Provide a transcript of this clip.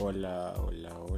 Hola, hola, hola.